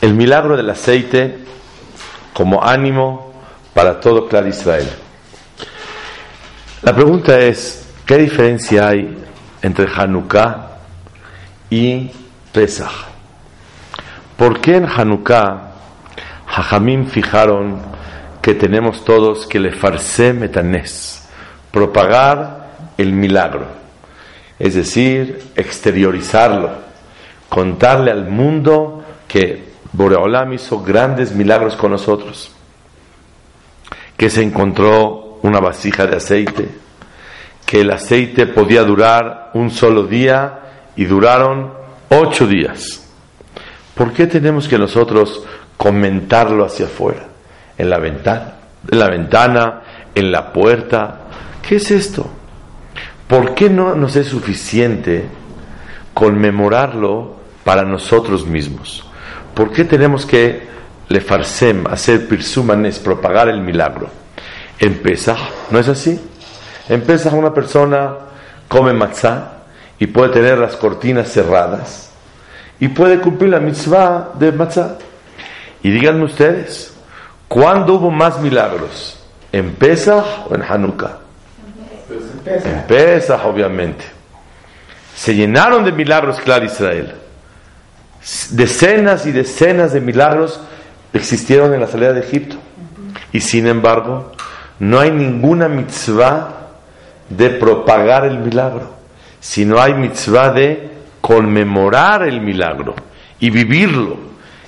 el milagro del aceite como ánimo para todo Clar Israel. La pregunta es, ¿qué diferencia hay entre Hanukkah y Pesach? ¿Por qué en Hanukkah Jajamim fijaron que tenemos todos que le farse metanés, propagar el milagro, es decir, exteriorizarlo, contarle al mundo que Boreolam hizo grandes milagros con nosotros, que se encontró una vasija de aceite, que el aceite podía durar un solo día y duraron ocho días. ¿Por qué tenemos que nosotros comentarlo hacia afuera? En la ventana, en la ventana, en la puerta. ¿Qué es esto? ¿Por qué no nos es suficiente conmemorarlo para nosotros mismos? ¿Por qué tenemos que le farsem, hacer pirsumanes, propagar el milagro? En ¿no es así? En una persona come matzah y puede tener las cortinas cerradas y puede cumplir la mitzvah de matzah. Y díganme ustedes, ¿cuándo hubo más milagros? ¿En Pesach o en Hanukkah? En Pesach, obviamente. Se llenaron de milagros, claro, Israel decenas y decenas de milagros existieron en la salida de Egipto. Y sin embargo, no hay ninguna mitzvah de propagar el milagro, sino hay mitzvah de conmemorar el milagro y vivirlo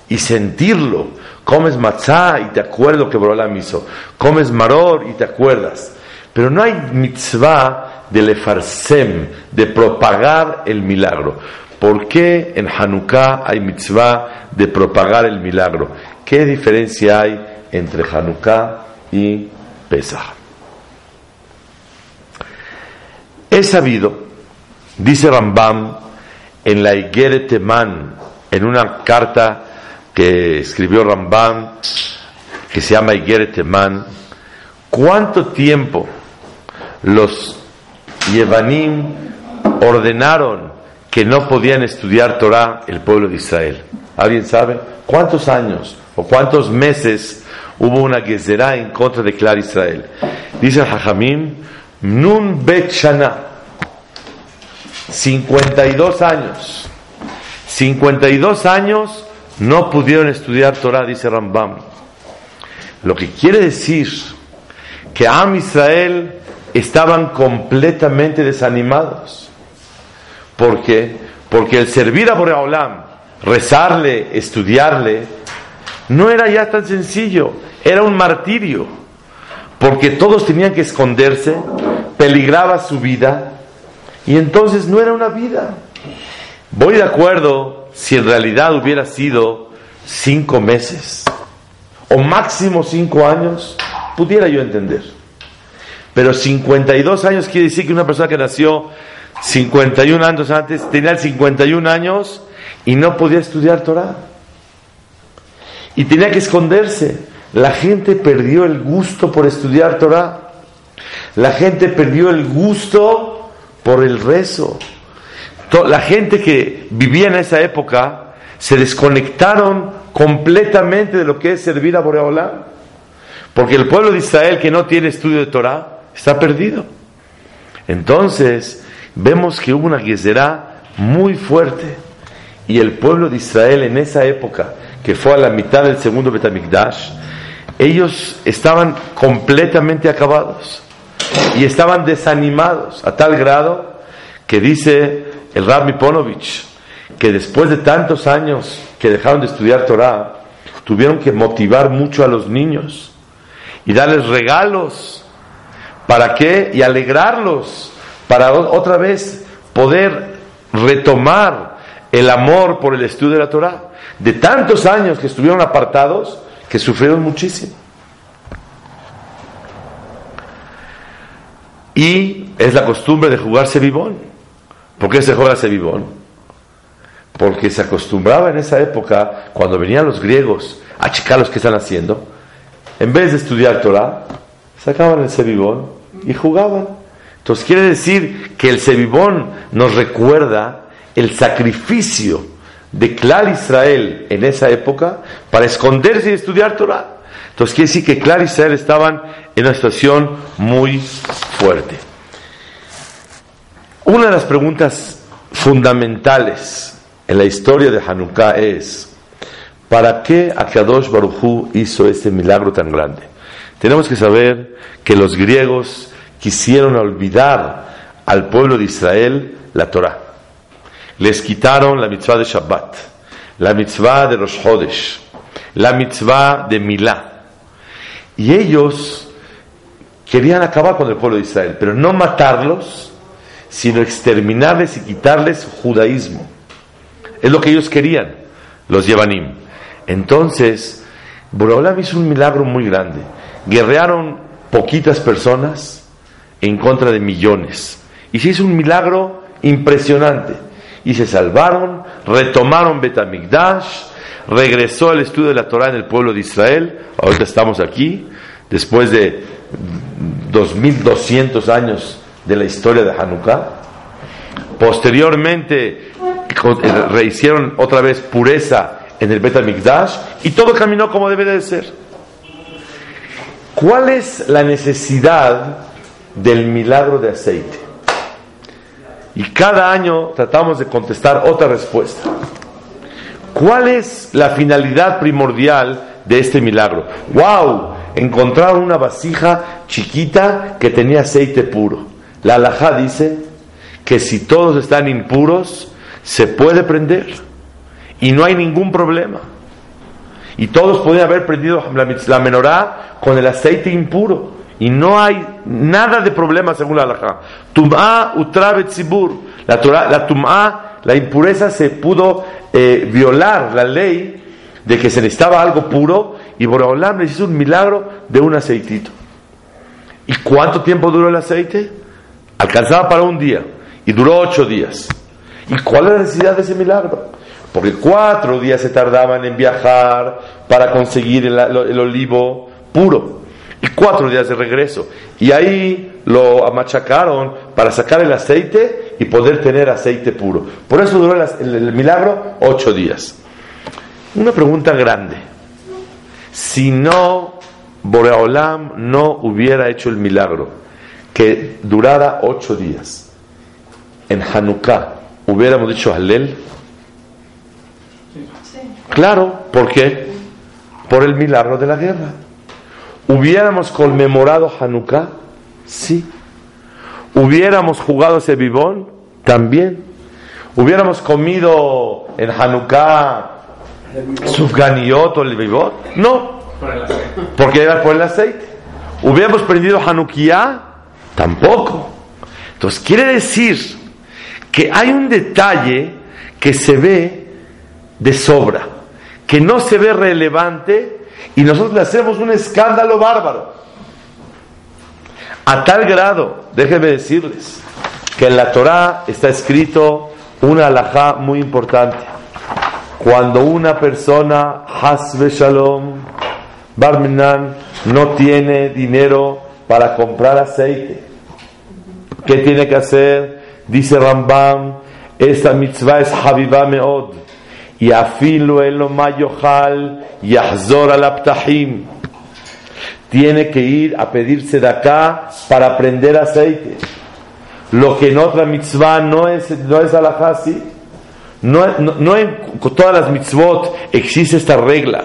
y sentirlo. Comes matzah y te acuerdas que Borolam hizo. Comes maror y te acuerdas. Pero no hay mitzvah de lefarsem, de propagar el milagro. ¿Por qué en Hanukkah hay mitzvah de propagar el milagro? ¿Qué diferencia hay entre Hanukkah y Pesach? He sabido, dice Rambam en la Igeret en una carta que escribió Rambam, que se llama Igeret cuánto tiempo los Yevanim ordenaron que no podían estudiar Torah el pueblo de Israel. ¿Alguien sabe cuántos años o cuántos meses hubo una gezerá en contra de Clar Israel? Dice el Hajamim, Nun Bet Shana, 52 años. 52 años no pudieron estudiar Torah, dice Rambam. Lo que quiere decir que Am Israel estaban completamente desanimados ¿Por qué? Porque el servir a Boreolam, rezarle, estudiarle, no era ya tan sencillo, era un martirio, porque todos tenían que esconderse, peligraba su vida, y entonces no era una vida. Voy de acuerdo si en realidad hubiera sido cinco meses o máximo cinco años, pudiera yo entender. Pero 52 años quiere decir que una persona que nació 51 años antes, tenía 51 años y no podía estudiar Torah. Y tenía que esconderse. La gente perdió el gusto por estudiar Torah. La gente perdió el gusto por el rezo. La gente que vivía en esa época se desconectaron completamente de lo que es servir a Boreolá. Porque el pueblo de Israel que no tiene estudio de Torah está perdido. Entonces, vemos que hubo una Gezerá muy fuerte. Y el pueblo de Israel en esa época, que fue a la mitad del segundo Betamikdash, ellos estaban completamente acabados y estaban desanimados a tal grado que dice el Rabbi Ponovich que después de tantos años que dejaron de estudiar Torah, tuvieron que motivar mucho a los niños y darles regalos. ¿Para qué? Y alegrarlos para otra vez poder retomar el amor por el estudio de la Torah. De tantos años que estuvieron apartados, que sufrieron muchísimo. Y es la costumbre de jugar sebibón. ¿Por qué se juega sebibón? Porque se acostumbraba en esa época, cuando venían los griegos a checar los que están haciendo, en vez de estudiar Torah, sacaban el sebibón y jugaban. Entonces quiere decir que el Sebibón nos recuerda el sacrificio de Clar Israel en esa época para esconderse y estudiar Torah. Entonces quiere decir que Clar Israel estaban en una situación muy fuerte. Una de las preguntas fundamentales en la historia de Hanukkah es, ¿para qué Akadosh Baruchú hizo este milagro tan grande? Tenemos que saber que los griegos quisieron olvidar al pueblo de Israel la Torah. Les quitaron la mitzvah de Shabbat, la mitzvah de Rosh Hodesh, la mitzvah de Milá. Y ellos querían acabar con el pueblo de Israel, pero no matarlos, sino exterminarles y quitarles judaísmo. Es lo que ellos querían, los Yevanim. Entonces, Boreolam hizo un milagro muy grande. Guerrearon poquitas personas en contra de millones. Y se hizo un milagro impresionante. Y se salvaron, retomaron Betamigdash, regresó el estudio de la Torah en el pueblo de Israel. Ahorita estamos aquí, después de 2200 años de la historia de Hanukkah. Posteriormente eh, rehicieron otra vez pureza en el Betamigdash y todo caminó como debe de ser. ¿Cuál es la necesidad del milagro de aceite? Y cada año tratamos de contestar otra respuesta. ¿Cuál es la finalidad primordial de este milagro? ¡Wow! Encontraron una vasija chiquita que tenía aceite puro. La alajá dice que si todos están impuros, se puede prender. Y no hay ningún problema. Y todos podían haber prendido la menorá con el aceite impuro. Y no hay nada de problema según la alajá. Tum'a utravet La, la tum'a la impureza se pudo eh, violar la ley de que se necesitaba algo puro y Boreolam les hizo un milagro de un aceitito. ¿Y cuánto tiempo duró el aceite? Alcanzaba para un día y duró ocho días. ¿Y cuál es la necesidad de ese milagro? Porque cuatro días se tardaban en viajar para conseguir el olivo puro y cuatro días de regreso. Y ahí lo machacaron para sacar el aceite y poder tener aceite puro. Por eso duró el, milagro ocho días. Una pregunta grande. Si no, Boreolam no hubiera hecho el milagro que durara ocho días, en Hanukkah, hubiéramos dicho Halel. Claro, ¿por qué? Por el milagro de la guerra. ¿Hubiéramos conmemorado Hanukkah? Sí. ¿Hubiéramos jugado ese bibón? También. ¿Hubiéramos comido en Hanukkah sufganiyot o el bibot? No. Porque era por el aceite. ¿Hubiéramos prendido Hanukkah? Tampoco. Entonces quiere decir que hay un detalle que se ve de sobra, que no se ve relevante y nosotros le hacemos un escándalo bárbaro. A tal grado, déjenme decirles, que en la Torah está escrito una alajá muy importante. Cuando una persona, Hasbe Shalom, Barminan, no tiene dinero para comprar aceite, ¿qué tiene que hacer? Dice Rambam, esta mitzvah es Habibah Meod y afilo el mayohal y ahzor al aptahim. Tiene que ir a pedirse de acá para prender aceite. Lo que en otra mitzvah no es, no es alajá, No, no, en todas las mitzvot existe esta regla,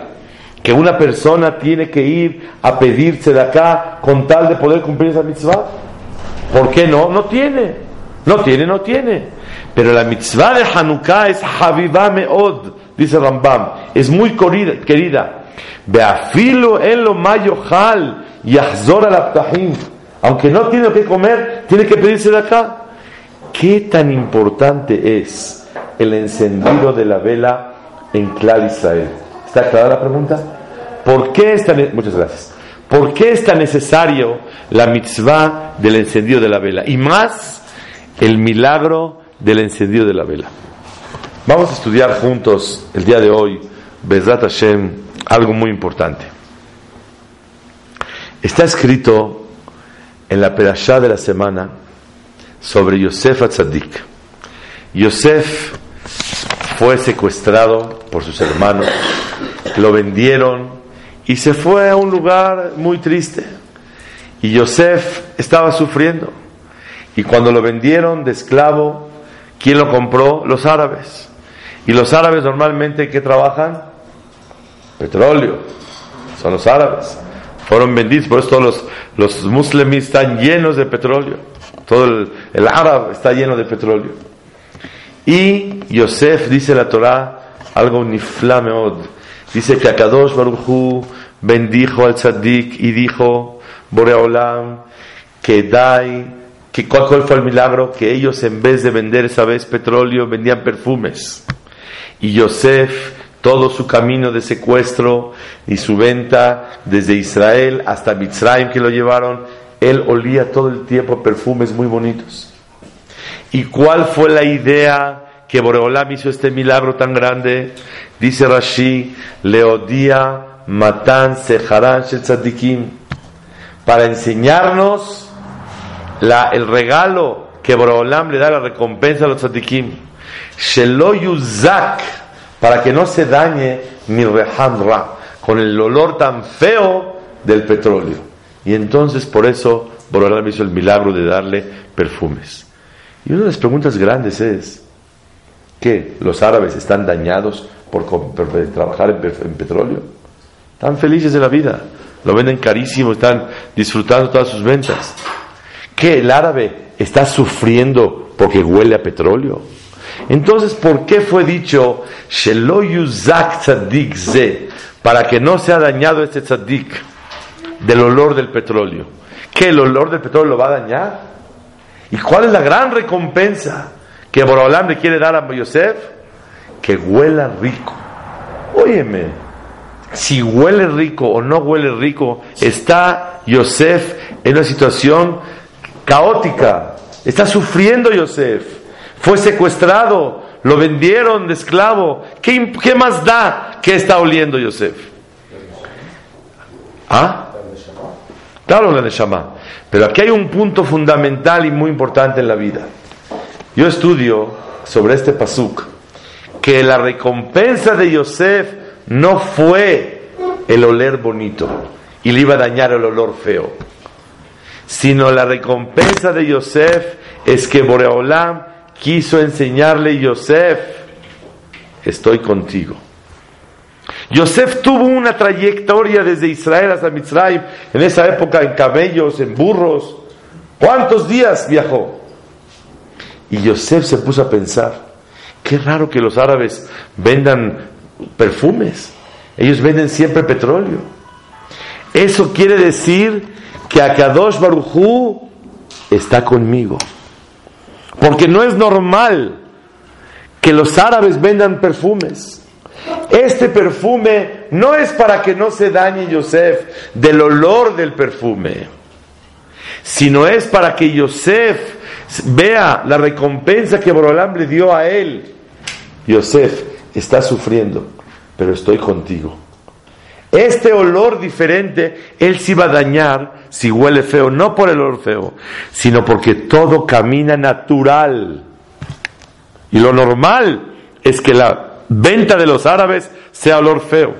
que una persona tiene que ir a pedirse de acá con tal de poder cumplir esa mitzvah. ¿Por qué no? No tiene. No tiene, no tiene. Pero la mitzvah de Hanukkah es Habibah Meod, dice Rambam. Es muy querida. Beafilo en lo mayohal yahzor al Aunque no tiene que comer, tiene que pedirse de acá. ¿Qué tan importante es el encendido de la vela en Clar Israel? ¿Está clara la pregunta? ¿Por qué es tan, muchas gracias. ¿Por qué es tan necesario la mitzvah del encendido de la vela? Y más el milagro del encendido de la vela. Vamos a estudiar juntos el día de hoy, Bezrat Hashem, algo muy importante. Está escrito en la perashá de la semana sobre Yosef Atzadik. Yosef fue secuestrado por sus hermanos, lo vendieron y se fue a un lugar muy triste. Y Yosef estaba sufriendo. Y cuando lo vendieron de esclavo, ¿quién lo compró? Los árabes. Y los árabes normalmente, ¿qué trabajan? Petróleo. Son los árabes. Fueron vendidos, por eso los, los musulmanes están llenos de petróleo. Todo el, el árabe está lleno de petróleo. Y Yosef, dice la Torah, algo niflameod. Dice que Akadosh Baruchu bendijo al tzaddik y dijo, Boreolam, que dai, que cuál fue el milagro, que ellos en vez de vender esa vez petróleo, vendían perfumes. Y Yosef, todo su camino de secuestro y su venta desde Israel hasta Mitzrayim que lo llevaron, él olía todo el tiempo perfumes muy bonitos. ¿Y cuál fue la idea que Boreolam hizo este milagro tan grande? Dice Rashi, Leodía Matan Seharan para enseñarnos el regalo que Boreolam le da la recompensa a los Tzadikim. Shelo Yuzak, para que no se dañe mi Rehan Ra, con el olor tan feo del petróleo. Y entonces por eso Boreolam hizo el milagro de darle perfumes. Y una de las preguntas grandes es, ¿qué? ¿Los árabes están dañados por, trabajar en, petróleo? Están felices de la vida, lo venden carísimo, están disfrutando todas sus ventas. ¿Qué? ¿El árabe está sufriendo porque huele a petróleo? Entonces, ¿por qué fue dicho tzadik ze? Para que no sea dañado este tzadik del olor del petróleo. ¿Qué? ¿El olor del petróleo lo va a dañar? ¿Y cuál es la gran recompensa que Borolam le quiere dar a Yosef? Que huela rico. Óyeme, si huele rico o no huele rico, está Yosef en una situación caótica. Está sufriendo Yosef. Fue secuestrado, lo vendieron de esclavo. ¿Qué, más da que está oliendo Yosef? ¿Ah? Claro, la Neshama. Pero aquí hay un punto fundamental y muy importante en la vida. Yo estudio sobre este pasuk que la recompensa de Yosef no fue el oler bonito y le iba a dañar el olor feo, sino la recompensa de Yosef es que Boreolam quiso enseñarle Yosef, estoy contigo. Yosef tuvo una trayectoria desde Israel hasta Mitzrayim, en esa época en camellos, en burros. ¿Cuántos días viajó? Y Yosef se puso a pensar, qué raro que los árabes vendan perfumes. Ellos venden siempre petróleo. Eso quiere decir que Akadosh Barujú está conmigo. Porque no es normal que los árabes vendan perfumes. Este perfume no es para que no se dañe Yosef del olor del perfume, sino es para que Yosef vea la recompensa que Borolam le dio a él. Yosef está sufriendo, pero estoy contigo. Este olor diferente, él se va a dañar si huele feo, no por el olor feo, sino porque todo camina natural. Y lo normal es que la venta de los árabes sea olor feo.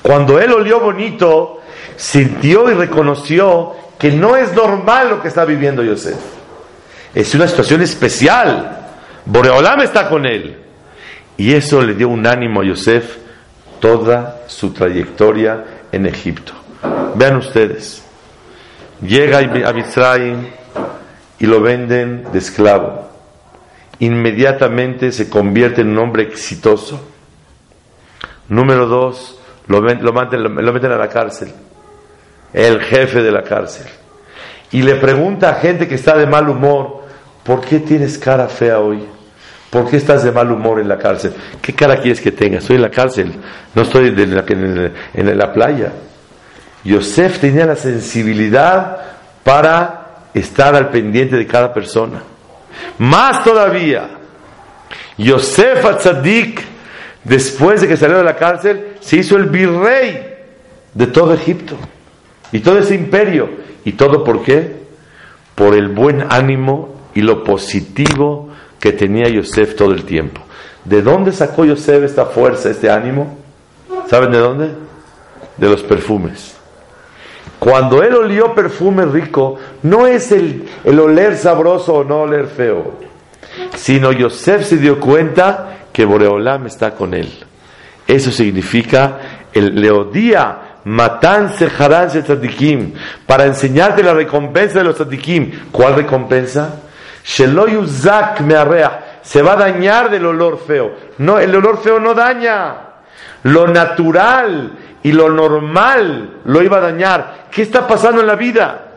Cuando él olió bonito, sintió y reconoció que no es normal lo que está viviendo Yosef. Es una situación especial. Boreolam está con él. Y eso le dio un ánimo a Yosef toda su trayectoria en Egipto. Vean ustedes. Llega a Mitzrayim y lo venden de esclavo inmediatamente se convierte en un hombre exitoso. Número dos, lo, lo, meten, a la cárcel, el jefe de la cárcel. Y le pregunta a gente que está de mal humor, ¿por qué tienes cara fea hoy? ¿Por qué estás de mal humor en la cárcel? ¿Qué cara quieres que tenga? Estoy en la cárcel, no estoy en, la, playa. Yosef tenía la sensibilidad para estar al pendiente de cada persona. Más todavía, Yosef Atzadik, después de que salió de la cárcel, se hizo el virrey de todo Egipto y todo ese imperio. ¿Y todo por qué? Por el buen ánimo y lo positivo que tenía Yosef todo el tiempo. ¿De dónde sacó Yosef esta fuerza, este ánimo? ¿Saben de dónde? De los perfumes. Cuando él olió perfume rico, no es el, el oler sabroso o no oler feo, sino Yosef se dio cuenta que Boreolam está con él. Eso significa el leodía matan sejarán tzadikim para enseñarte la recompensa de los tzadikim. ¿Cuál recompensa? Sheloyuzak mearea se va a dañar del olor feo. No, el olor feo no daña. Lo natural y lo normal lo iba a dañar. ¿Qué está pasando en la vida?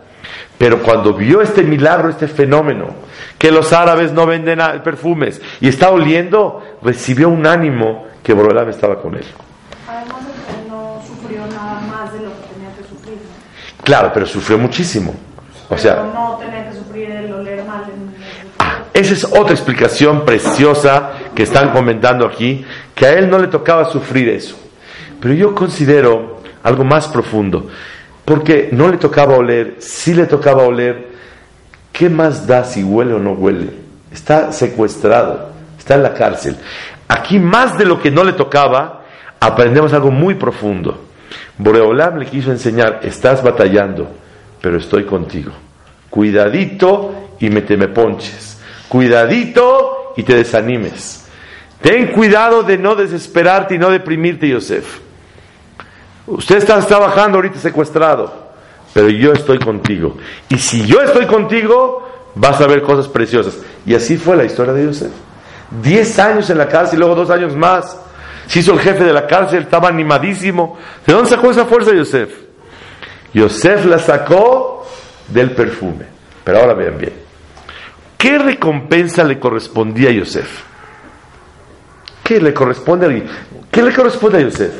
Pero cuando vio este milagro, este fenómeno, que los árabes no venden perfumes y está oliendo, recibió un ánimo que Borolam estaba con él. Además, él no sufrió nada más de lo que tenía que sufrir. Claro, pero sufrió muchísimo. O Pero sea, no tenía que sufrir el oler mal. en- Ah, esa es otra explicación preciosa que están comentando aquí, que a él no le tocaba sufrir eso. Pero yo considero algo más profundo, porque no le tocaba oler, sí le tocaba oler, ¿qué más da si huele o no huele? Está secuestrado, está en la cárcel. Aquí más de lo que no le tocaba, aprendemos algo muy profundo. Boreolam le quiso enseñar, estás batallando, pero estoy contigo. Cuidadito y me ponches. Cuidadito y te desanimes. Ten cuidado de no desesperarte y no deprimirte, Yosef. Usted está trabajando ahorita secuestrado, pero yo estoy contigo. Y si yo estoy contigo, vas a ver cosas preciosas. Y así fue la historia de Yosef. Diez años en la cárcel y luego dos años más. Se hizo el jefe de la cárcel, estaba animadísimo. ¿De dónde sacó esa fuerza Yosef? Yosef la sacó del perfume. Pero ahora vean bien. ¿Qué recompensa le correspondía a Yosef? ¿Qué le corresponde a, ¿qué le corresponde a Yosef?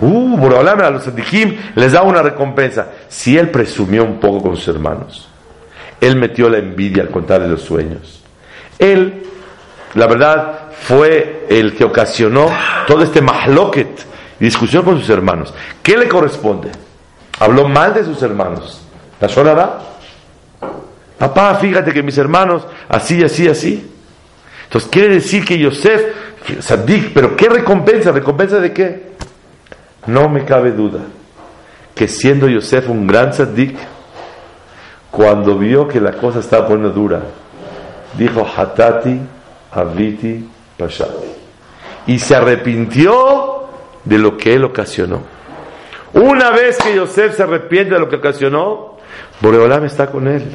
Uh, Boreolam a los Sadikim les da una recompensa. Si él presumió un poco con sus hermanos, él metió la envidia al contarle los sueños. Él, la verdad, fue el que ocasionó todo este mahloket, discusión con sus hermanos. ¿Qué le corresponde? Habló mal de sus hermanos. ¿La Shonara? Papá, fíjate que mis hermanos, así, así, así. Entonces quiere decir que Yosef, Sadik, pero ¿qué recompensa? ¿Recompensa de qué? No me cabe duda que siendo Yosef un gran Sadik, cuando vio que la cosa estaba poniendo dura, dijo Hatati, Aviti, Pashati. Y se arrepintió de lo que él ocasionó. Una vez que Yosef se arrepiente de lo que ocasionó, Boreolam está con él.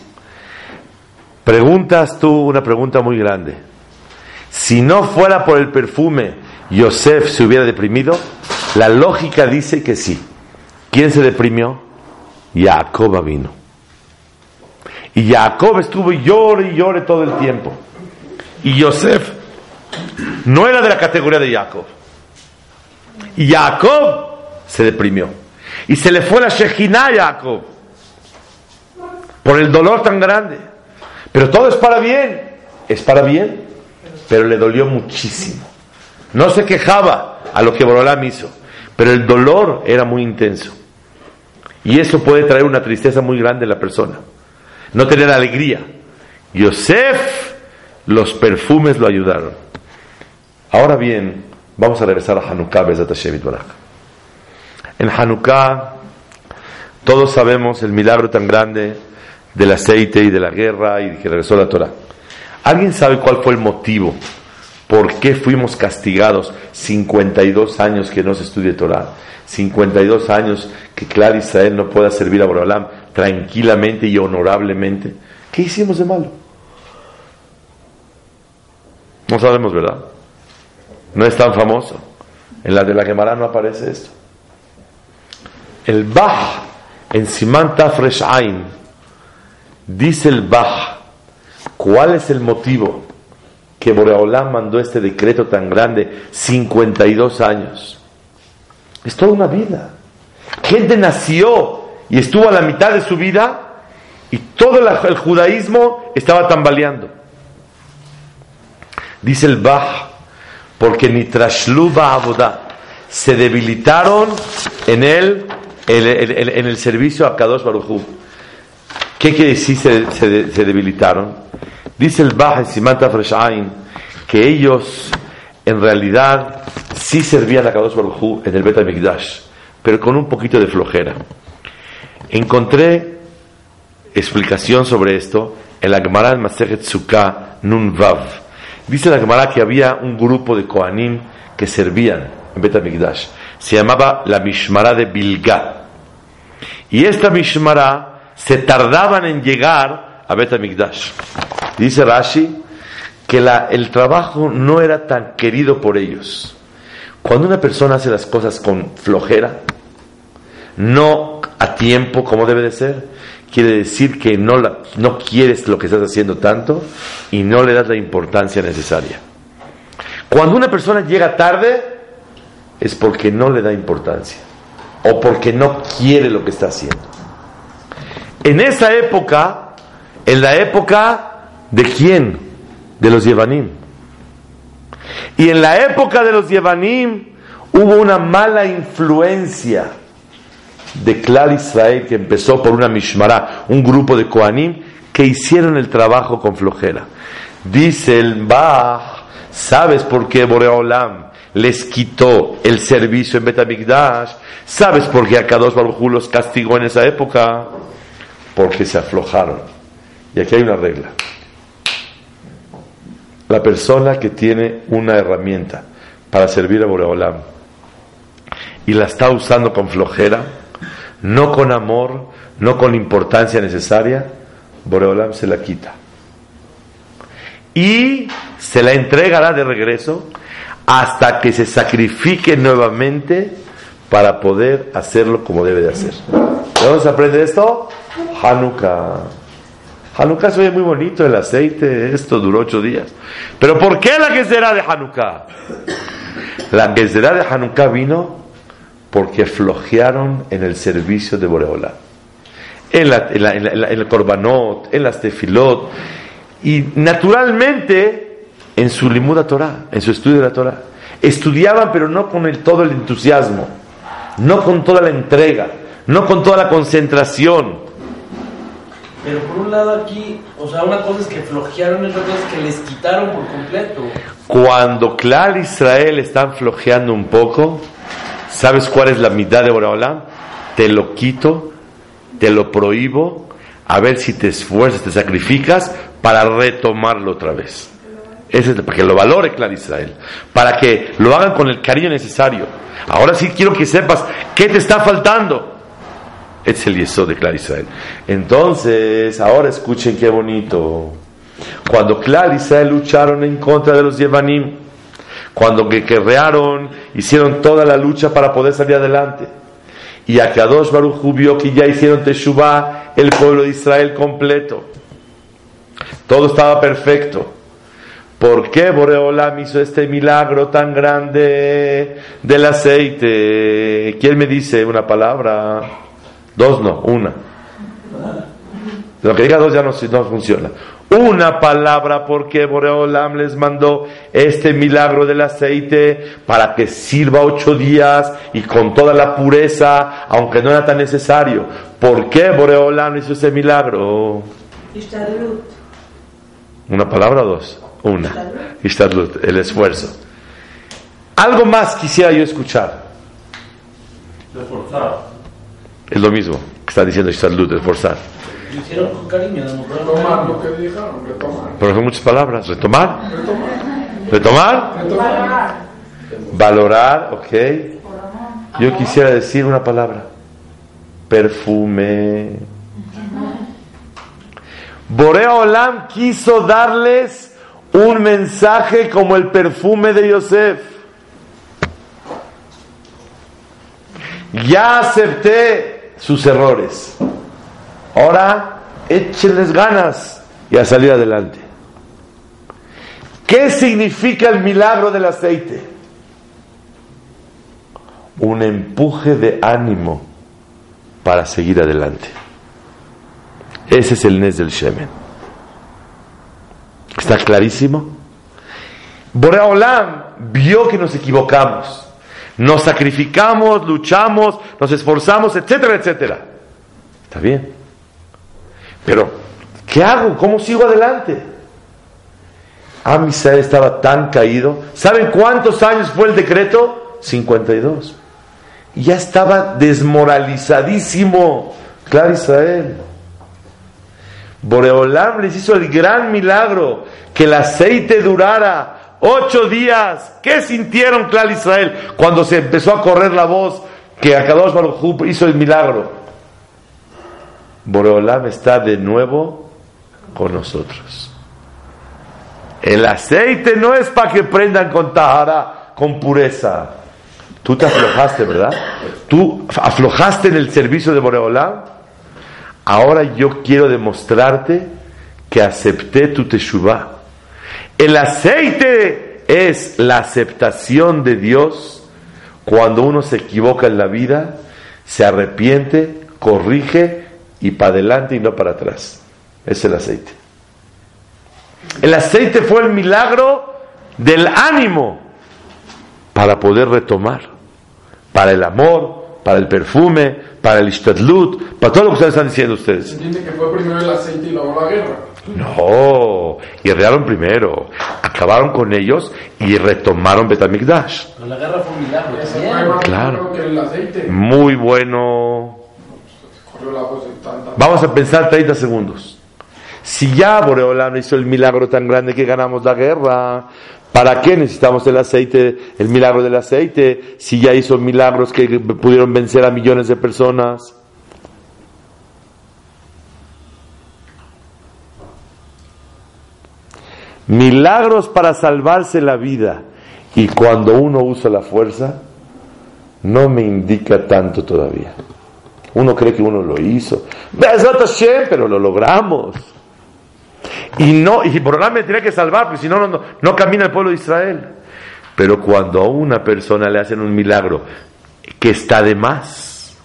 Preguntas tú una pregunta muy grande. Si no fuera por el perfume, Yosef se hubiera deprimido. La lógica dice que sí. ¿Quién se deprimió? Jacob vino. Y Jacob estuvo llore y llore todo el tiempo. Y Yosef no era de la categoría de Jacob. Y Jacob se deprimió. Y se le fue la Shejina a Jacob por el dolor tan grande. Pero todo es para bien, es para bien, pero le dolió muchísimo. No se quejaba a lo que Borolam hizo, pero el dolor era muy intenso. Y eso puede traer una tristeza muy grande en la persona. No tener alegría. Yosef, los perfumes lo ayudaron. Ahora bien, vamos a regresar a Hanukkah, Hashem. En Hanukkah, todos sabemos el milagro tan grande del aceite y de la guerra y que regresó la Torah. ¿Alguien sabe cuál fue el motivo? ¿Por qué fuimos castigados 52 años que no se estudie Torah? 52 años que Clar Israel no pueda servir a Borolam tranquilamente y honorablemente. ¿Qué hicimos de malo? No sabemos, ¿verdad? No es tan famoso. En la de la Gemara no aparece esto. El Bach en Simán Tafresh dice el Bach ¿Cuál es el motivo que Boreolán mandó este decreto tan grande? 52 años. Es toda una vida. Gente nació y estuvo a la mitad de su vida y todo el judaísmo estaba tambaleando. Dice el Bach, porque ni Trashluba Abodá se debilitaron en el, en, el servicio a Kadosh Baruchu. ¿Qué quiere decir se, debilitaron? Dice el en Simanta Freshain que ellos en realidad sí servían a Kadosh Baruchu en el Bet Mikdash, pero con un poquito de flojera. Encontré explicación sobre esto en la Gemara del Masejet Sukkah Nun Vav. Dice la Gemara que había un grupo de Kohanim que servían en Bet Se llamaba la Mishmara de Bilga. Y esta Mishmara se tardaban en llegar a Bet Dice Rashi que el trabajo no era tan querido por ellos. Cuando una persona hace las cosas con flojera, no a tiempo como debe de ser, quiere decir que no, no quieres lo que estás haciendo tanto y no le das la importancia necesaria. Cuando una persona llega tarde es porque no le da importancia o porque no quiere lo que está haciendo. En esa época, en la época de quién? De los Yevanim. Y en la época de los Yevanim hubo una mala influencia de Klal Israel que empezó por una Mishmara, un grupo de Koanim que hicieron el trabajo con flojera. Dice el Bach, ¿sabes por qué Boreolam les quitó el servicio en Betamigdash? ¿Sabes por qué Akados Baruj los castigó en esa época? Porque se aflojaron. Y aquí hay una regla. La persona que tiene una herramienta para servir a Boreolam y la está usando con flojera, no con amor, no con importancia necesaria, Boreolam se la quita. Y se la entregará de regreso hasta que se sacrifique nuevamente para poder hacerlo como debe de hacer. ¿De dónde se esto? Hanukkah. Hanukkah se ve muy bonito, el aceite, esto duró ocho días. Pero ¿por qué la que será de Hanukkah? La que será de Hanukkah vino porque flojearon en el servicio de Boreola. En, el Korbanot, en las Tefilot, y naturalmente en su limuda Torah, en su estudio de la Torah. Estudiaban, pero no con todo el entusiasmo, no con toda la entrega, no con toda la concentración. Pero por un lado aquí, o sea, una cosa es que flojearon y otra cosa es que les quitaron por completo. Cuando Clar Israel están flojeando un poco, ¿Sabes cuál es la mitad de Boreolam? Te lo quito, te lo prohíbo, a ver si te esfuerzas, te sacrificas para retomarlo otra vez. Ese es para que lo valore Clar Israel, para que lo hagan con el cariño necesario. Ahora sí quiero que sepas qué te está faltando. Es el yeso de Clar Israel. Entonces, ahora escuchen qué bonito. Cuando Clar Israel lucharon en contra de los Yevanim, cuando guerrearon, hicieron toda la lucha para poder salir adelante. Y a Kadosh Baruch vio que ya hicieron Teshuvah el pueblo de Israel completo. Todo estaba perfecto. ¿Por qué Boreolam hizo este milagro tan grande del aceite? ¿Quién me dice una palabra? Dos no, una. Lo que diga dos ya no, no funciona una palabra porque Boreolam les mandó este milagro del aceite para que sirva ocho días y con toda la pureza, aunque no era tan necesario. ¿Por qué Boreolam hizo ese milagro? ¿Una palabra o dos? Una. el esfuerzo. Algo más quisiera yo escuchar. Es lo mismo que está diciendo Ishtadlut, esforzar. Lo hicieron con cariño, retomar lo que dijeron, retomar. Pero son muchas palabras. ¿Retomar? ¿Retomar? ¿Retomar? Valorar, ok. Yo quisiera decir una palabra. Perfume. Borea Olam quiso darles un mensaje como el perfume de Yosef. Ya acepté sus errores. Ahora échenles ganas y a salir adelante. ¿Qué significa el milagro del aceite? Un empuje de ánimo para seguir adelante. Ese es el Nes del Shemen. ¿Está clarísimo? Boreolam vio que nos equivocamos. Nos sacrificamos, luchamos, nos esforzamos, etcétera, etcétera. Está bien. Pero, ¿qué hago? ¿Cómo sigo adelante? Amisrael estaba tan caído. ¿Saben cuántos años fue el decreto? 52. Y ya estaba desmoralizadísimo. Claro, Israel. Boreolam les hizo el gran milagro que el aceite durara ocho días. ¿Qué sintieron, Clar Israel, cuando se empezó a correr la voz que Akadosh Baruj hizo el milagro? Boreolam está de nuevo con nosotros. El aceite no es para que prendan con tahara, con pureza. Tú te aflojaste, ¿verdad? Tú aflojaste en el servicio de Boreolam. Ahora yo quiero demostrarte que acepté tu teshuvah. El aceite es la aceptación de Dios cuando uno se equivoca en la vida, se arrepiente, corrige y para adelante y no para atrás. Es el aceite. El aceite fue el milagro del ánimo para poder retomar, para el amor, para el perfume, para el ishtadlut, para todo lo que ustedes están diciendo ustedes. Entiende que fue primero el aceite y luego la guerra. No, guerrearon primero, acabaron con ellos y retomaron Betamikdash. Pero la guerra fue un milagro también. Claro. primero que el aceite. Muy bueno. Vamos a pensar 30 segundos. Si ya Boreolam hizo el milagro tan grande que ganamos la guerra, ¿para qué necesitamos el aceite, el milagro del aceite, si ya hizo milagros que pudieron vencer a millones de personas? Milagros para salvarse la vida. Y cuando uno usa la fuerza, no me indica tanto todavía. Uno cree que uno lo hizo. Pero lo logramos. Y no, y por me tenía que salvar, porque si no, no, no camina el pueblo de Israel. Pero cuando a una persona le hacen un milagro que está de más,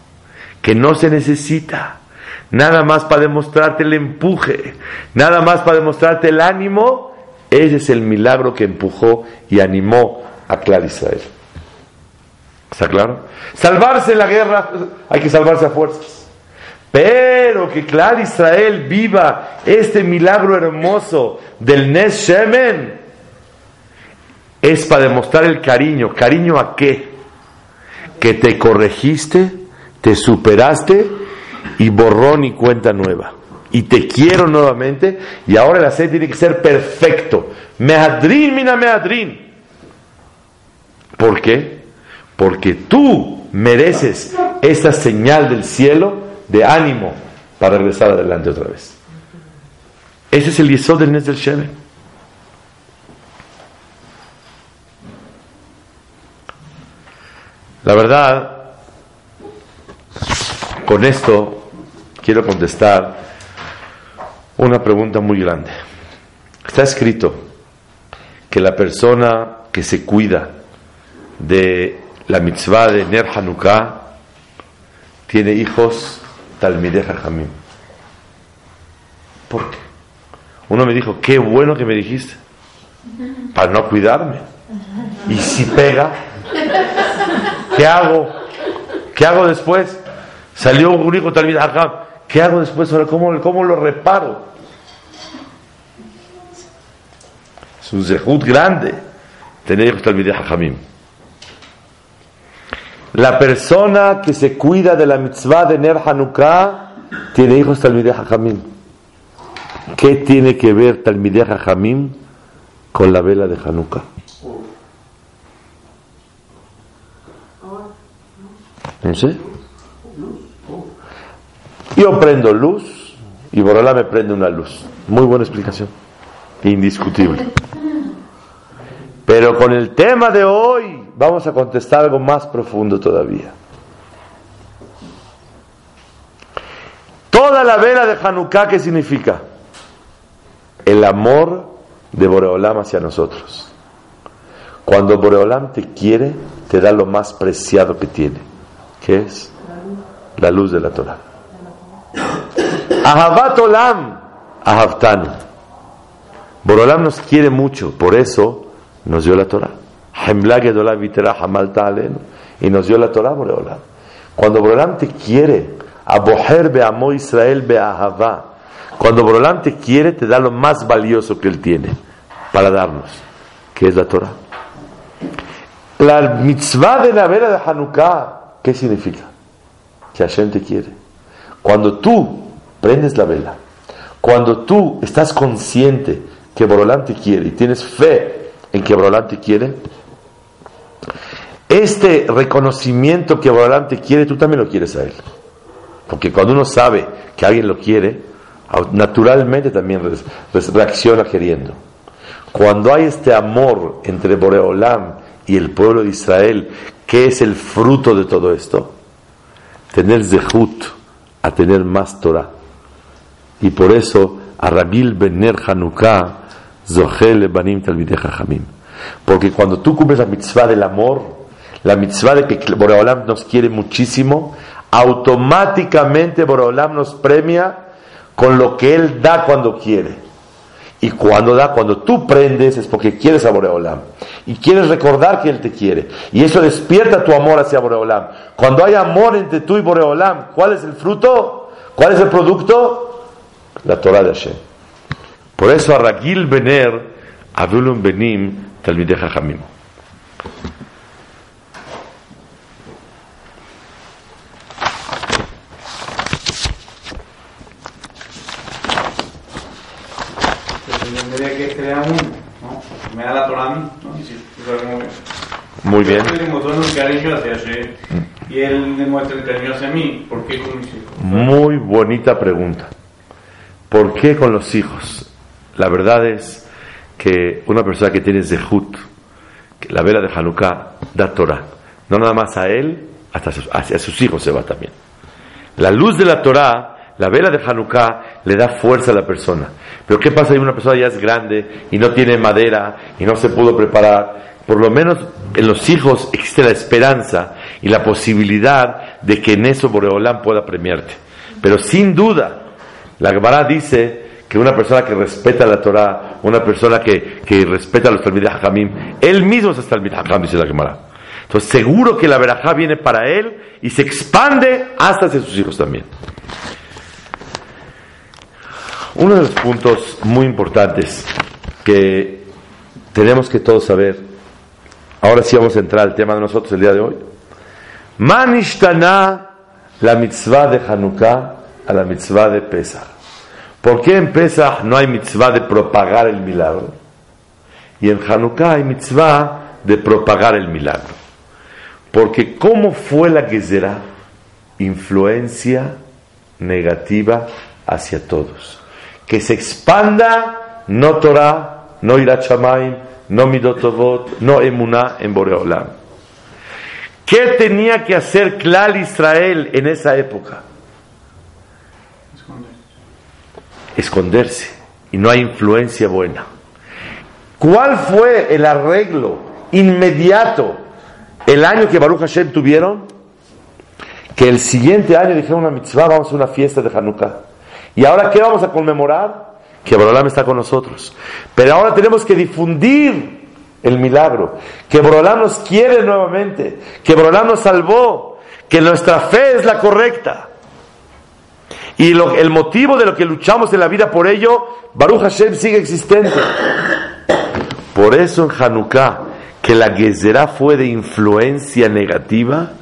que no se necesita, nada más para demostrarte el empuje, nada más para demostrarte el ánimo, ese es el milagro que empujó y animó a Clar Israel. ¿Está claro? Salvarse en la guerra, hay que salvarse a fuerzas. Pero que Clar Israel viva este milagro hermoso del Nes Shemen es para demostrar el cariño. ¿Cariño a qué? Que te corregiste, te superaste y borrón y cuenta nueva. Y te quiero nuevamente y ahora el aceite tiene que ser perfecto. Mehadrin, mina mehadrin. ¿Por qué? Porque tú mereces esa señal del cielo de ánimo para regresar adelante otra vez. Ese es el yesod del Nes del Shemen. La verdad, con esto quiero contestar una pregunta muy grande. Está escrito que la persona que se cuida de la mitzvah de Ner Hanukkah tiene hijos Talmideh Jajamim. ¿Por qué? Uno me dijo, qué bueno que me dijiste, para no cuidarme. Y si pega, ¿qué hago? ¿Qué hago después? Salió un hijo Talmideh. ¿Qué hago después? Ahora, ¿cómo, ¿Cómo lo reparo? Es un zehut grande tener hijos Talmideh Jajamim. La persona que se cuida de la mitzvah de Ner Hanukkah tiene hijos Talmideh Jajamim. ¿Qué tiene que ver Talmideh Jajamim con la vela de Hanukkah? No sé. Yo prendo luz y Borolá me prende una luz. Muy buena explicación. Indiscutible. Pero con el tema de hoy vamos a contestar algo más profundo todavía. Toda la vela de Hanukkah, ¿qué significa? El amor de Boreolam hacia nosotros. Cuando Boreolam te quiere, te da lo más preciado que tiene, que es la luz de la Torah. Ahavat Olam, Ahavtanu. Boreolam nos quiere mucho, por eso nos dio la Torah. Y nos dio la Torah, Boreolam. Cuando Boreolam te quiere, Aboher beamo Israel beahavá. Cuando Boreolam te quiere, te da lo más valioso que él tiene para darnos, que es la Torah. La mitzvah de la vela de Hanukkah, ¿qué significa? Que Hashem te quiere. Cuando tú prendes la vela, cuando tú estás consciente que Borolam te quiere y tienes fe en que Borolam te quiere, este reconocimiento que Borolam te quiere, tú también lo quieres a él. Porque cuando uno sabe que alguien lo quiere, naturalmente también reacciona queriendo. Cuando hay este amor entre Boreolam y el pueblo de Israel, ¿qué es el fruto de todo esto? Tener zehut, a tener más Torah. Y por eso, a Rabil Bener Hanukkah, Zohel Banim Talmideh Jamim. Porque cuando tú cumples la mitzvah del amor, la mitzvah de que Boreolam nos quiere muchísimo, automáticamente Boreolam nos premia con lo que Él da cuando quiere. Y cuando da, cuando tú prendes es porque quieres a Boreolam. Y quieres recordar que Él te quiere. Y eso despierta tu amor hacia Boreolam. Cuando hay amor entre tú y Boreolam, ¿cuál es el fruto? ¿Cuál es el producto? La Torah de Hashem. Por eso a Ragil Bener, Abulum Benim, Talmideh Jamim. que crea uno, ¿no? Me da la Torah a mí, ¿no? Y si, Muy bien. Él demostró un cariño hacia Hashem y el cariño hacia mí. ¿Por qué con mis hijos? Muy bonita pregunta. ¿Por qué con los hijos? La verdad es que una persona que tiene Zehut, que la vela de Hanukkah, da Torah. No nada más a él, hasta hacia sus hijos se va también. La luz de la Torah la vela de Hanukkah le da fuerza a la persona. Pero ¿qué pasa si una persona ya es grande y no tiene madera y no se pudo preparar? Por lo menos en los hijos existe la esperanza y la posibilidad de que en eso Boreolán pueda premiarte. Pero sin duda, la Gemara dice que una persona que respeta la Torah, una persona que, que respeta los Talmid Hakamim, él mismo es Talmid Hakam, dice la Gemara. Entonces seguro que la verajá viene para él y se expande hasta hacia sus hijos también. Uno de los puntos muy importantes que tenemos que todos saber, ahora sí vamos a entrar al tema de nosotros el día de hoy. Manishtana la mitzvah de Hanukkah a la mitzvah de Pesach. ¿Por qué en Pesach no hay mitzvah de propagar el milagro? Y en Hanukkah hay mitzvah de propagar el milagro. Porque ¿cómo fue la será Influencia negativa hacia todos que se expanda no Torah, no Irachamaim, no Midotovot, no Emuná en Boreolam. ¿Qué tenía que hacer Klal Israel en esa época? Esconderse. Esconderse. Y no hay influencia buena. ¿Cuál fue el arreglo inmediato el año que Baruch Hashem tuvieron? Que el siguiente año dijeron una mitzvah, vamos a una fiesta de Hanukkah. ¿Y ahora qué vamos a conmemorar? Que Borolam está con nosotros. Pero ahora tenemos que difundir el milagro. Que Borolam nos quiere nuevamente. Que Borolam nos salvó. Que nuestra fe es la correcta. Y el motivo de lo que luchamos en la vida por ello, Baruch Hashem sigue existente. Por eso en Hanukkah, que la Gezerá fue de influencia negativa,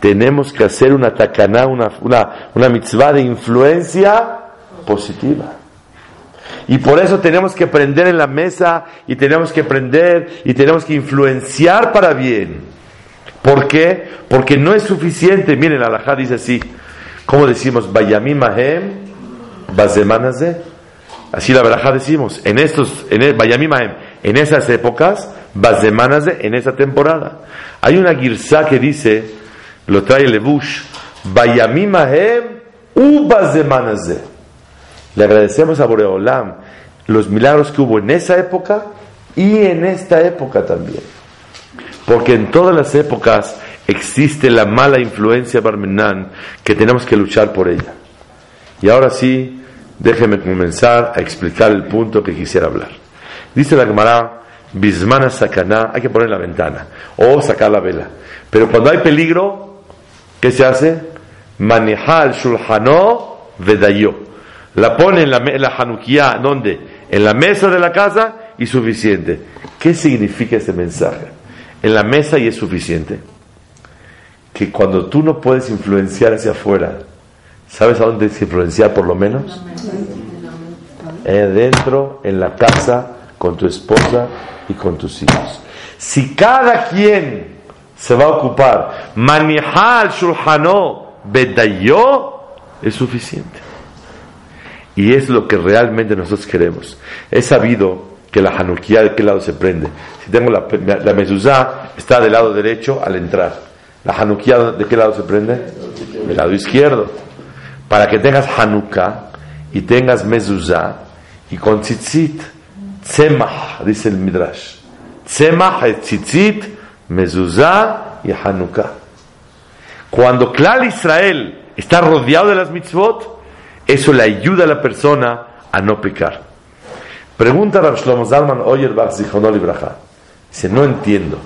tenemos que hacer una tacaná, una, una, una mitzvah de influencia positiva. Y por eso tenemos que aprender en la mesa y tenemos que aprender y tenemos que influenciar para bien. ¿Por qué? Porque no es suficiente. Miren, la alajá dice así, como decimos, Bayamim Mahem, Bazemanaze. Así la verajá decimos, en estos, en el, Mahem, en esas épocas, Bazemanaze, en esa temporada. Hay una girsa que dice, lo trae Levush, Bayamim Mahem, U Bazemanaze. Le agradecemos a Boreolam los milagros que hubo en esa época y en esta época también. Porque en todas las épocas existe la mala influencia barmenán que tenemos que luchar por ella. Y ahora sí, déjeme comenzar a explicar el punto que quisiera hablar. Dice la Gemara, bismana sacaná, hay que poner la ventana o sacar la vela. Pero cuando hay peligro, ¿qué se hace? Manejal shulhanó vedayo. La pone en la, en la hanukkah, ¿dónde? En la mesa de la casa y suficiente. ¿Qué significa este mensaje? En la mesa y es suficiente. Que cuando tú no puedes influenciar hacia afuera, ¿sabes a dónde es influenciar por lo menos? Eh, dentro, en la casa, con tu esposa y con tus hijos. Si cada quien se va a ocupar, manejal shulhanó bedayo, es suficiente. Y es lo que realmente nosotros queremos. He sabido que la Hanukkah de qué lado se prende. Si tengo la, la mezuzá, está del lado derecho al entrar. La Hanukkah de qué lado se prende? Del lado izquierdo. Para que tengas Hanukkah y tengas mezuzá y con tzitzit, tzemach, dice el Midrash. Tzemach es tzitzit, mezuzá y Hanukkah. Cuando Klal Israel está rodeado de las mitzvot, eso le ayuda a la persona a no pecar. Pregunta a Shlomo Zalman Oyer Ibraja. Dice, no entiendo.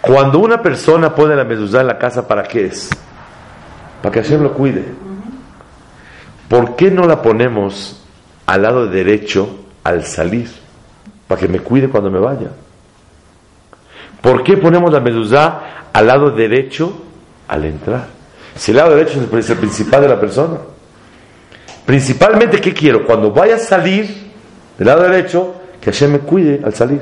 Cuando una persona pone la mezuzá en la casa, ¿para qué es? Para que Hashem lo cuide. ¿Por qué no la ponemos al lado derecho al salir? Para que me cuide cuando me vaya. ¿Por qué ponemos la mezuzá al lado derecho al entrar? Si el lado derecho es el principal de la persona. Principalmente, ¿qué quiero? Cuando vaya a salir del lado derecho, que Hashem me cuide al salir.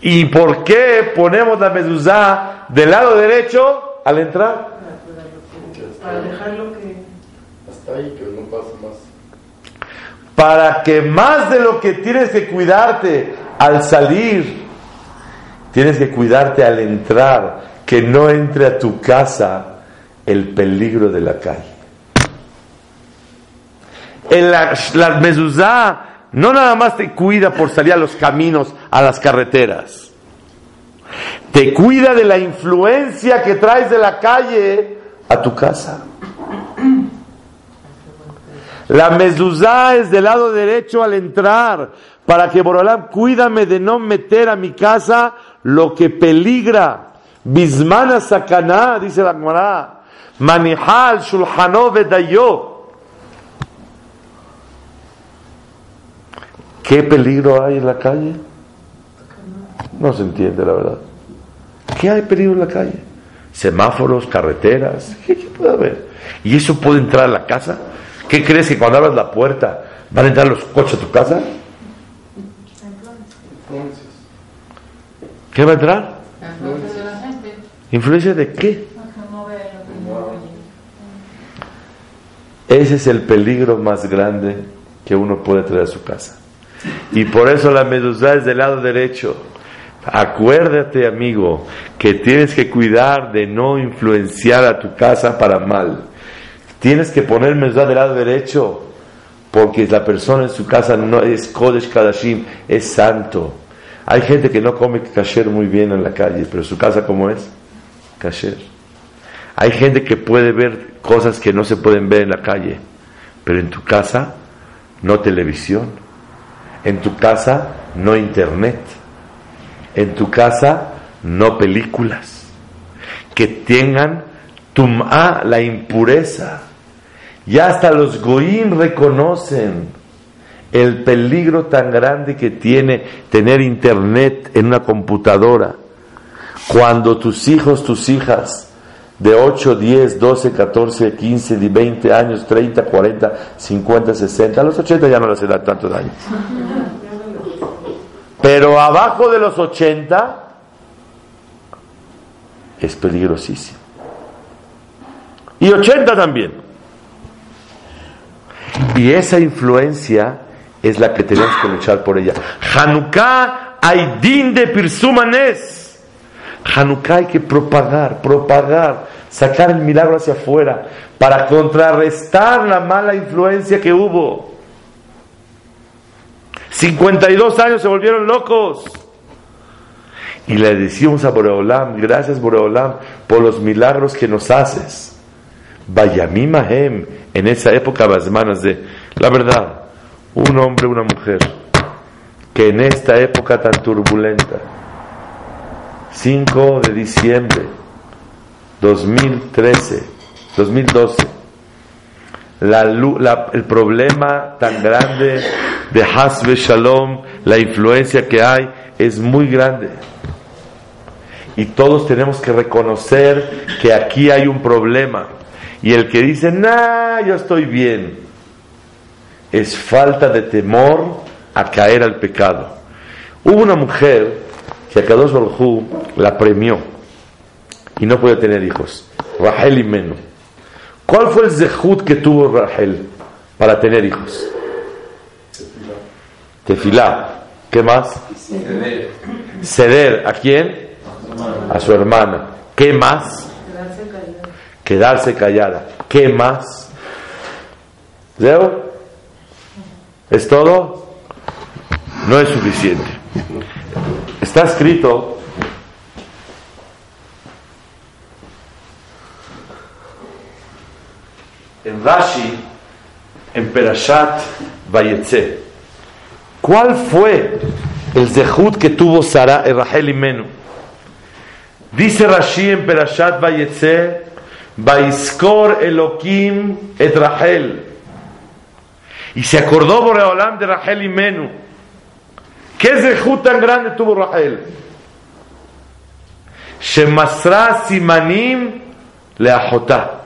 ¿Y por qué ponemos la mezuzá del lado derecho al entrar? Para dejarlo que. Hasta ahí, que no pase más. Para que más de lo que tienes que cuidarte al salir, tienes que cuidarte al entrar, que no entre a tu casa el peligro de la calle. En la, la mezuzá no nada más te cuida por salir a los caminos, a las carreteras. Te cuida de la influencia que traes de la calle a tu casa. La mezuzá es del lado derecho al entrar, para que Borolam cuídame de no meter a mi casa lo que peligra. Bismana sakaná, dice la Gemara. Manihal shulhano vedayo. ¿Qué peligro hay en la calle? No se entiende la verdad. ¿Qué hay peligro en la calle? Semáforos, carreteras, ¿qué, qué puede haber? ¿Y eso puede entrar a la casa? ¿Qué crees que cuando abras la puerta van a entrar los coches a tu casa? ¿Qué va a entrar? Influencia de la gente. ¿Influencia de qué? Ese es el peligro más grande que uno puede traer a su casa. Y por eso la medusa es del lado derecho. Acuérdate, amigo, que tienes que cuidar de no influenciar a tu casa para mal. Tienes que poner medusa del lado derecho, porque la persona en su casa no es Kodesh Kadashim, es santo. Hay gente que no come kasher muy bien en la calle, pero su casa, ¿cómo es? Kasher. Hay gente que puede ver cosas que no se pueden ver en la calle, pero en tu casa no televisión, en tu casa no internet, en tu casa no películas, que tengan tum'a, la impureza. Ya hasta los goim reconocen el peligro tan grande que tiene tener internet en una computadora. Cuando tus hijos, tus hijas, de 8, 10, 12, 14, 15, 20 años, 30, 40, 50, 60, a los 80 ya no les da tanto daño. Pero abajo de los 80 es peligrosísimo. Y 80 también. Y esa influencia es la que tenemos que luchar por ella. Hanukkah hay din de pirsumanes. Hanukkah hay que propagar, propagar, sacar el milagro hacia afuera para contrarrestar la mala influencia que hubo. 52 años se volvieron locos. Y le decimos a Boreolam, gracias Boreolam por los milagros que nos haces. Vayamim Mahem, en esa época, las manos de, la verdad, un hombre, una mujer, que en esta época tan turbulenta, 5 de diciembre 2013, 2012, la, el problema tan grande de Hasbe Shalom, la influencia que hay, es muy grande. Y todos tenemos que reconocer que aquí hay un problema. Y el que dice, nah, yo estoy bien, es falta de temor a caer al pecado. Hubo una mujer que a Kadosh Baruj la premió y no puede tener hijos, Rahel y Menu. ¿Cuál fue el zehut que tuvo Rahel para tener hijos? Tefilá. ¿Qué más? Ceder. Ceder. ¿A quién? A su hermana. ¿Qué más? Quedarse callada. ¿Qué más? ¿Zeo? ¿Es todo? No es suficiente. Está escrito en Rashi, en Perashat Vayetze. ¿Cuál fue el zehut que tuvo Sara, Rahel y Menu? Dice Rashi en Perashat Vayetze, Vaiskor Elohim et Rahel. Y se acordó Boreolam de Rahel y Menu. ¿Qué tan grande tuvo Rahel? Shemasra Simanim Leahotá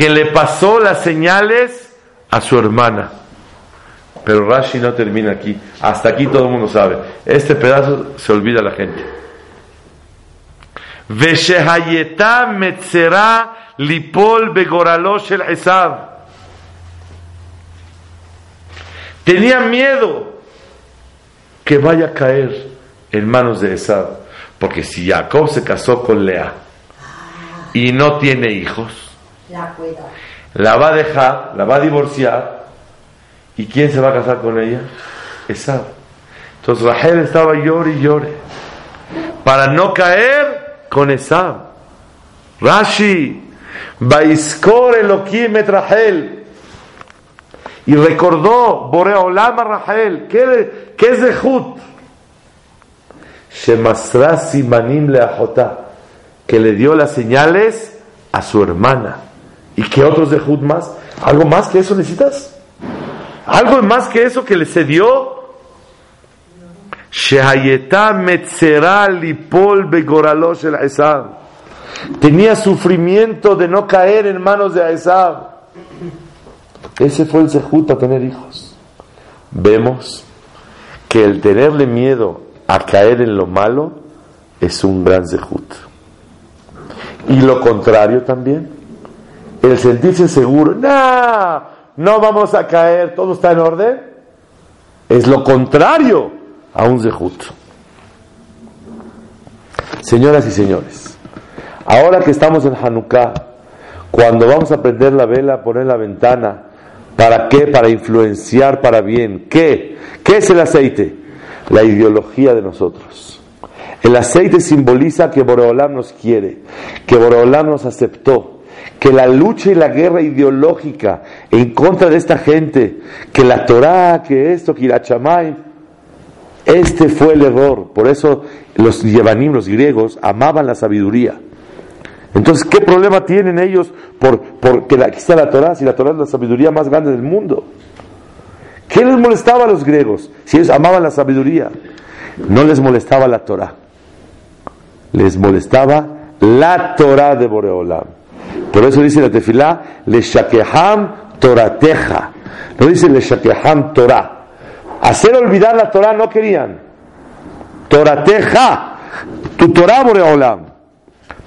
que le pasó las señales a su hermana. Pero Rashi no termina aquí. Hasta aquí todo el mundo sabe. Este pedazo se olvida la gente. metzera lipol begoralosh el Tenía miedo que vaya a caer en manos de Esab. Porque si Jacob se casó con Lea y no tiene hijos, la va a dejar, la va a divorciar. ¿Y quién se va a casar con ella? Esa. Entonces Rahel estaba llore y llore. Para no caer con esa. Rashi. Baiskor Elohim et Rahel. Y recordó Boreolama Rahel. ¿Qué, qué es. Que le dio las señales a su hermana. ¿Y qué otros Jud más? ¿Algo más que eso necesitas? ¿Algo más que eso que le cedió? Tenía sufrimiento de no caer en manos de Aesab. Ese fue el Zehut para tener hijos. Vemos que el tenerle miedo a caer en lo malo es un gran Zehut. Y lo contrario también el sentirse seguro, no, no vamos a caer, todo está en orden, es lo contrario a un zehut. Señoras y señores, ahora que estamos en Hanukkah, cuando vamos a prender la vela, poner la ventana, ¿para qué? Para influenciar para bien. ¿Qué? ¿Qué es el aceite? La ideología de nosotros. El aceite simboliza que Boreolam nos quiere, que Boreolam nos aceptó, que la lucha y la guerra ideológica en contra de esta gente, que la Torah, que esto, que Irachamay, este fue el error. Por eso los Yevanim, los griegos, amaban la sabiduría. Entonces, ¿qué problema tienen ellos por, por que aquí está la Torah, si la Torah es la sabiduría más grande del mundo? ¿Qué les molestaba a los griegos si ellos amaban la sabiduría? No les molestaba la Torah, les molestaba la Torah de Boreolam. Por eso dice la tefilá, le shakeham torateja. No dice le shakeham torah. Hacer olvidar la Torah no querían. Torateja. Tu Torah, Boreolam.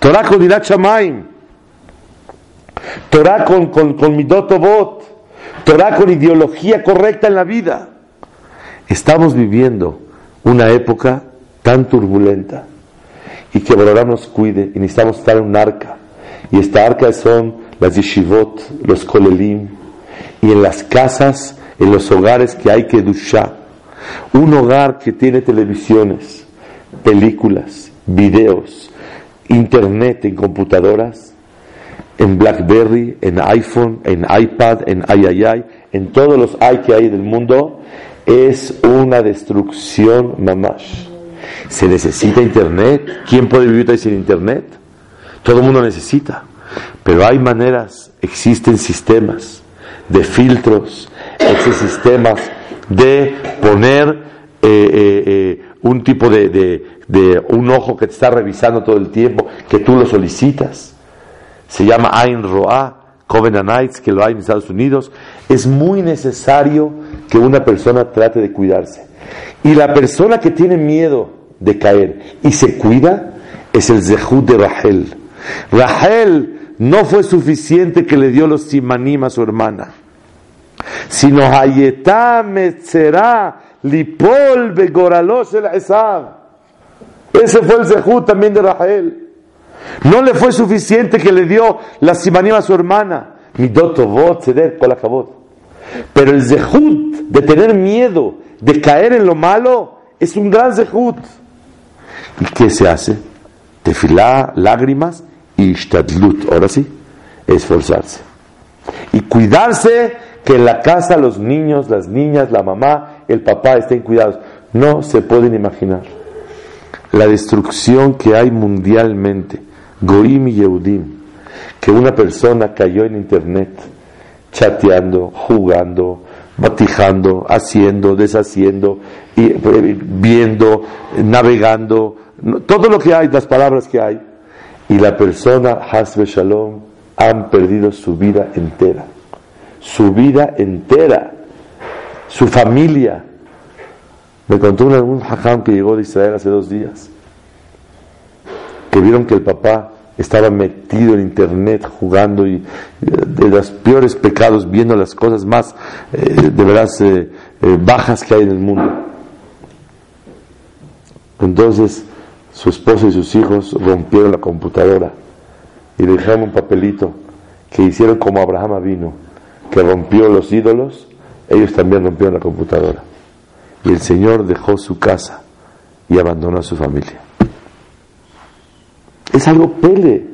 Torah con Dirat Shamaim. Torah con, con, con. Torah con ideología correcta en la vida. Estamos viviendo una época tan turbulenta y que Boreolam nos cuide y necesitamos estar en un arca y esta arca son las yeshivot, los kolelim, y en las casas, en los hogares que hay que dushá, Un hogar que tiene televisiones, películas, videos, internet en computadoras, en BlackBerry, en iPhone, en iPad, en iii, en todos los i que hay del mundo, es una destrucción mamash. Se necesita internet. ¿Quién puede vivir sin internet? Todo el mundo necesita. Pero hay maneras, existen sistemas de filtros, existen sistemas de poner eh, eh, eh, un tipo de, de, un ojo que te está revisando todo el tiempo, que tú lo solicitas. Se llama Ain Roa, Covenant Nights, que lo hay en Estados Unidos. Es muy necesario que una persona trate de cuidarse. Y la persona que tiene miedo de caer y se cuida es el Zehut de Rahel. Rahel no fue suficiente que le dio los simanim a su hermana, sino Hayetá será lipol begoralosh el Ese fue el zehut también de Rahel. No le fue suficiente que le dio la simanim a su hermana. Pero el zehut de tener miedo, de caer en lo malo, es un gran zehut. ¿Y qué se hace? Tefilá, lágrimas y ahora sí, esforzarse. Y cuidarse que en la casa los niños, las niñas, la mamá, el papá estén cuidados. No se pueden imaginar la destrucción que hay mundialmente, Goim y Yehudim, que una persona cayó en internet, chateando, jugando, batijando, haciendo, deshaciendo, y, eh, viendo, navegando, todo lo que hay, las palabras que hay, y la persona, Hasbe Shalom, han perdido su vida entera. Su vida entera. Su familia. Me contó un, un hajam que llegó de Israel hace dos días. Que vieron que el papá estaba metido en internet jugando y de los peores pecados, viendo las cosas más eh, de verdad eh, eh, bajas que hay en el mundo. Entonces, su esposa y sus hijos rompieron la computadora y dejaron un papelito que hicieron como Abraham vino, que rompió los ídolos, ellos también rompieron la computadora. Y el Señor dejó su casa y abandonó a su familia. Es algo pele.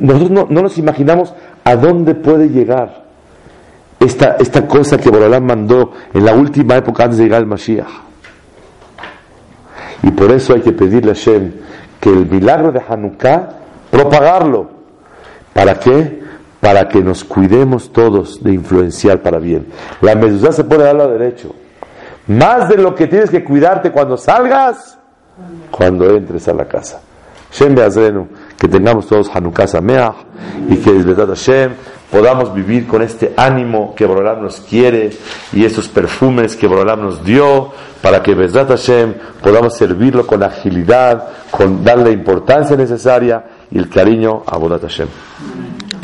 nosotros no, nos imaginamos a dónde puede llegar esta, esta cosa que Borolán mandó en la última época antes de llegar al Mashiach. Y por eso hay que pedirle a Hashem que el milagro de Hanukkah, propagarlo. ¿Para qué? Para que nos cuidemos todos de influenciar para bien. La mezuzá se puede dar a derecho. Más de lo que tienes que cuidarte cuando salgas, cuando entres a la casa. Hashem Beazrenu, que tengamos todos Hanukkah Sameach y que verdad Hashem podamos vivir con este ánimo que Borolam nos quiere y estos perfumes que Borolam nos dio para que Besrat Hashem podamos servirlo con agilidad, con darle la importancia necesaria y el cariño a Bodat Hashem.